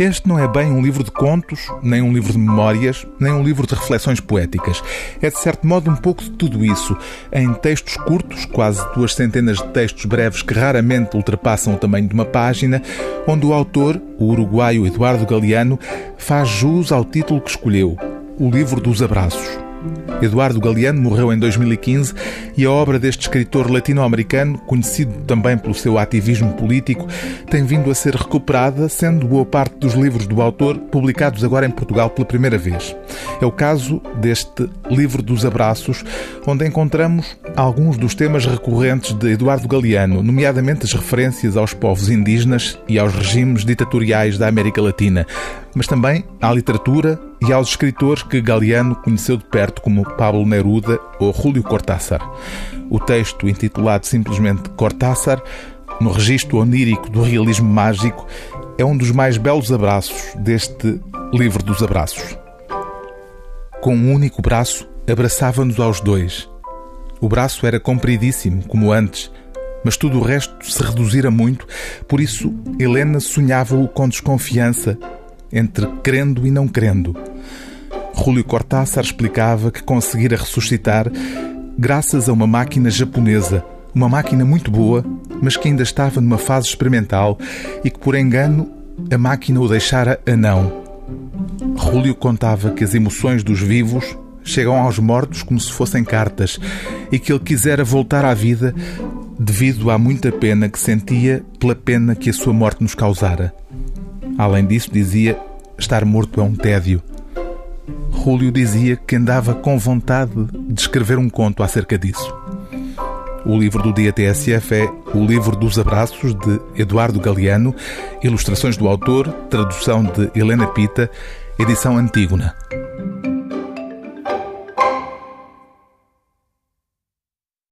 Este não é bem um livro de contos, nem um livro de memórias, nem um livro de reflexões poéticas. É, de certo modo, um pouco de tudo isso, em textos curtos, quase duas centenas de textos breves que raramente ultrapassam o tamanho de uma página, onde o autor, o uruguaio Eduardo Galeano, faz jus ao título que escolheu: O Livro dos Abraços. Eduardo Galeano morreu em 2015 e a obra deste escritor latino-americano, conhecido também pelo seu ativismo político, tem vindo a ser recuperada, sendo boa parte dos livros do autor publicados agora em Portugal pela primeira vez. É o caso deste Livro dos Abraços, onde encontramos alguns dos temas recorrentes de Eduardo Galeano, nomeadamente as referências aos povos indígenas e aos regimes ditatoriais da América Latina, mas também à literatura e aos escritores que Galeano conheceu de perto, como Pablo Neruda ou Júlio Cortázar. O texto, intitulado simplesmente Cortázar, no registro onírico do realismo mágico, é um dos mais belos abraços deste livro dos abraços. Com um único braço, abraçava-nos aos dois. O braço era compridíssimo, como antes, mas tudo o resto se reduzira muito, por isso Helena sonhava-o com desconfiança, entre crendo e não crendo. Júlio Cortázar explicava que conseguira ressuscitar graças a uma máquina japonesa, uma máquina muito boa, mas que ainda estava numa fase experimental e que, por engano, a máquina o deixara a não. Júlio contava que as emoções dos vivos chegam aos mortos como se fossem cartas e que ele quisera voltar à vida devido à muita pena que sentia pela pena que a sua morte nos causara. Além disso, dizia: estar morto é um tédio. Júlio dizia que andava com vontade de escrever um conto acerca disso. O livro do dia TSF é O Livro dos Abraços, de Eduardo Galeano, ilustrações do autor, tradução de Helena Pita, edição Antígona.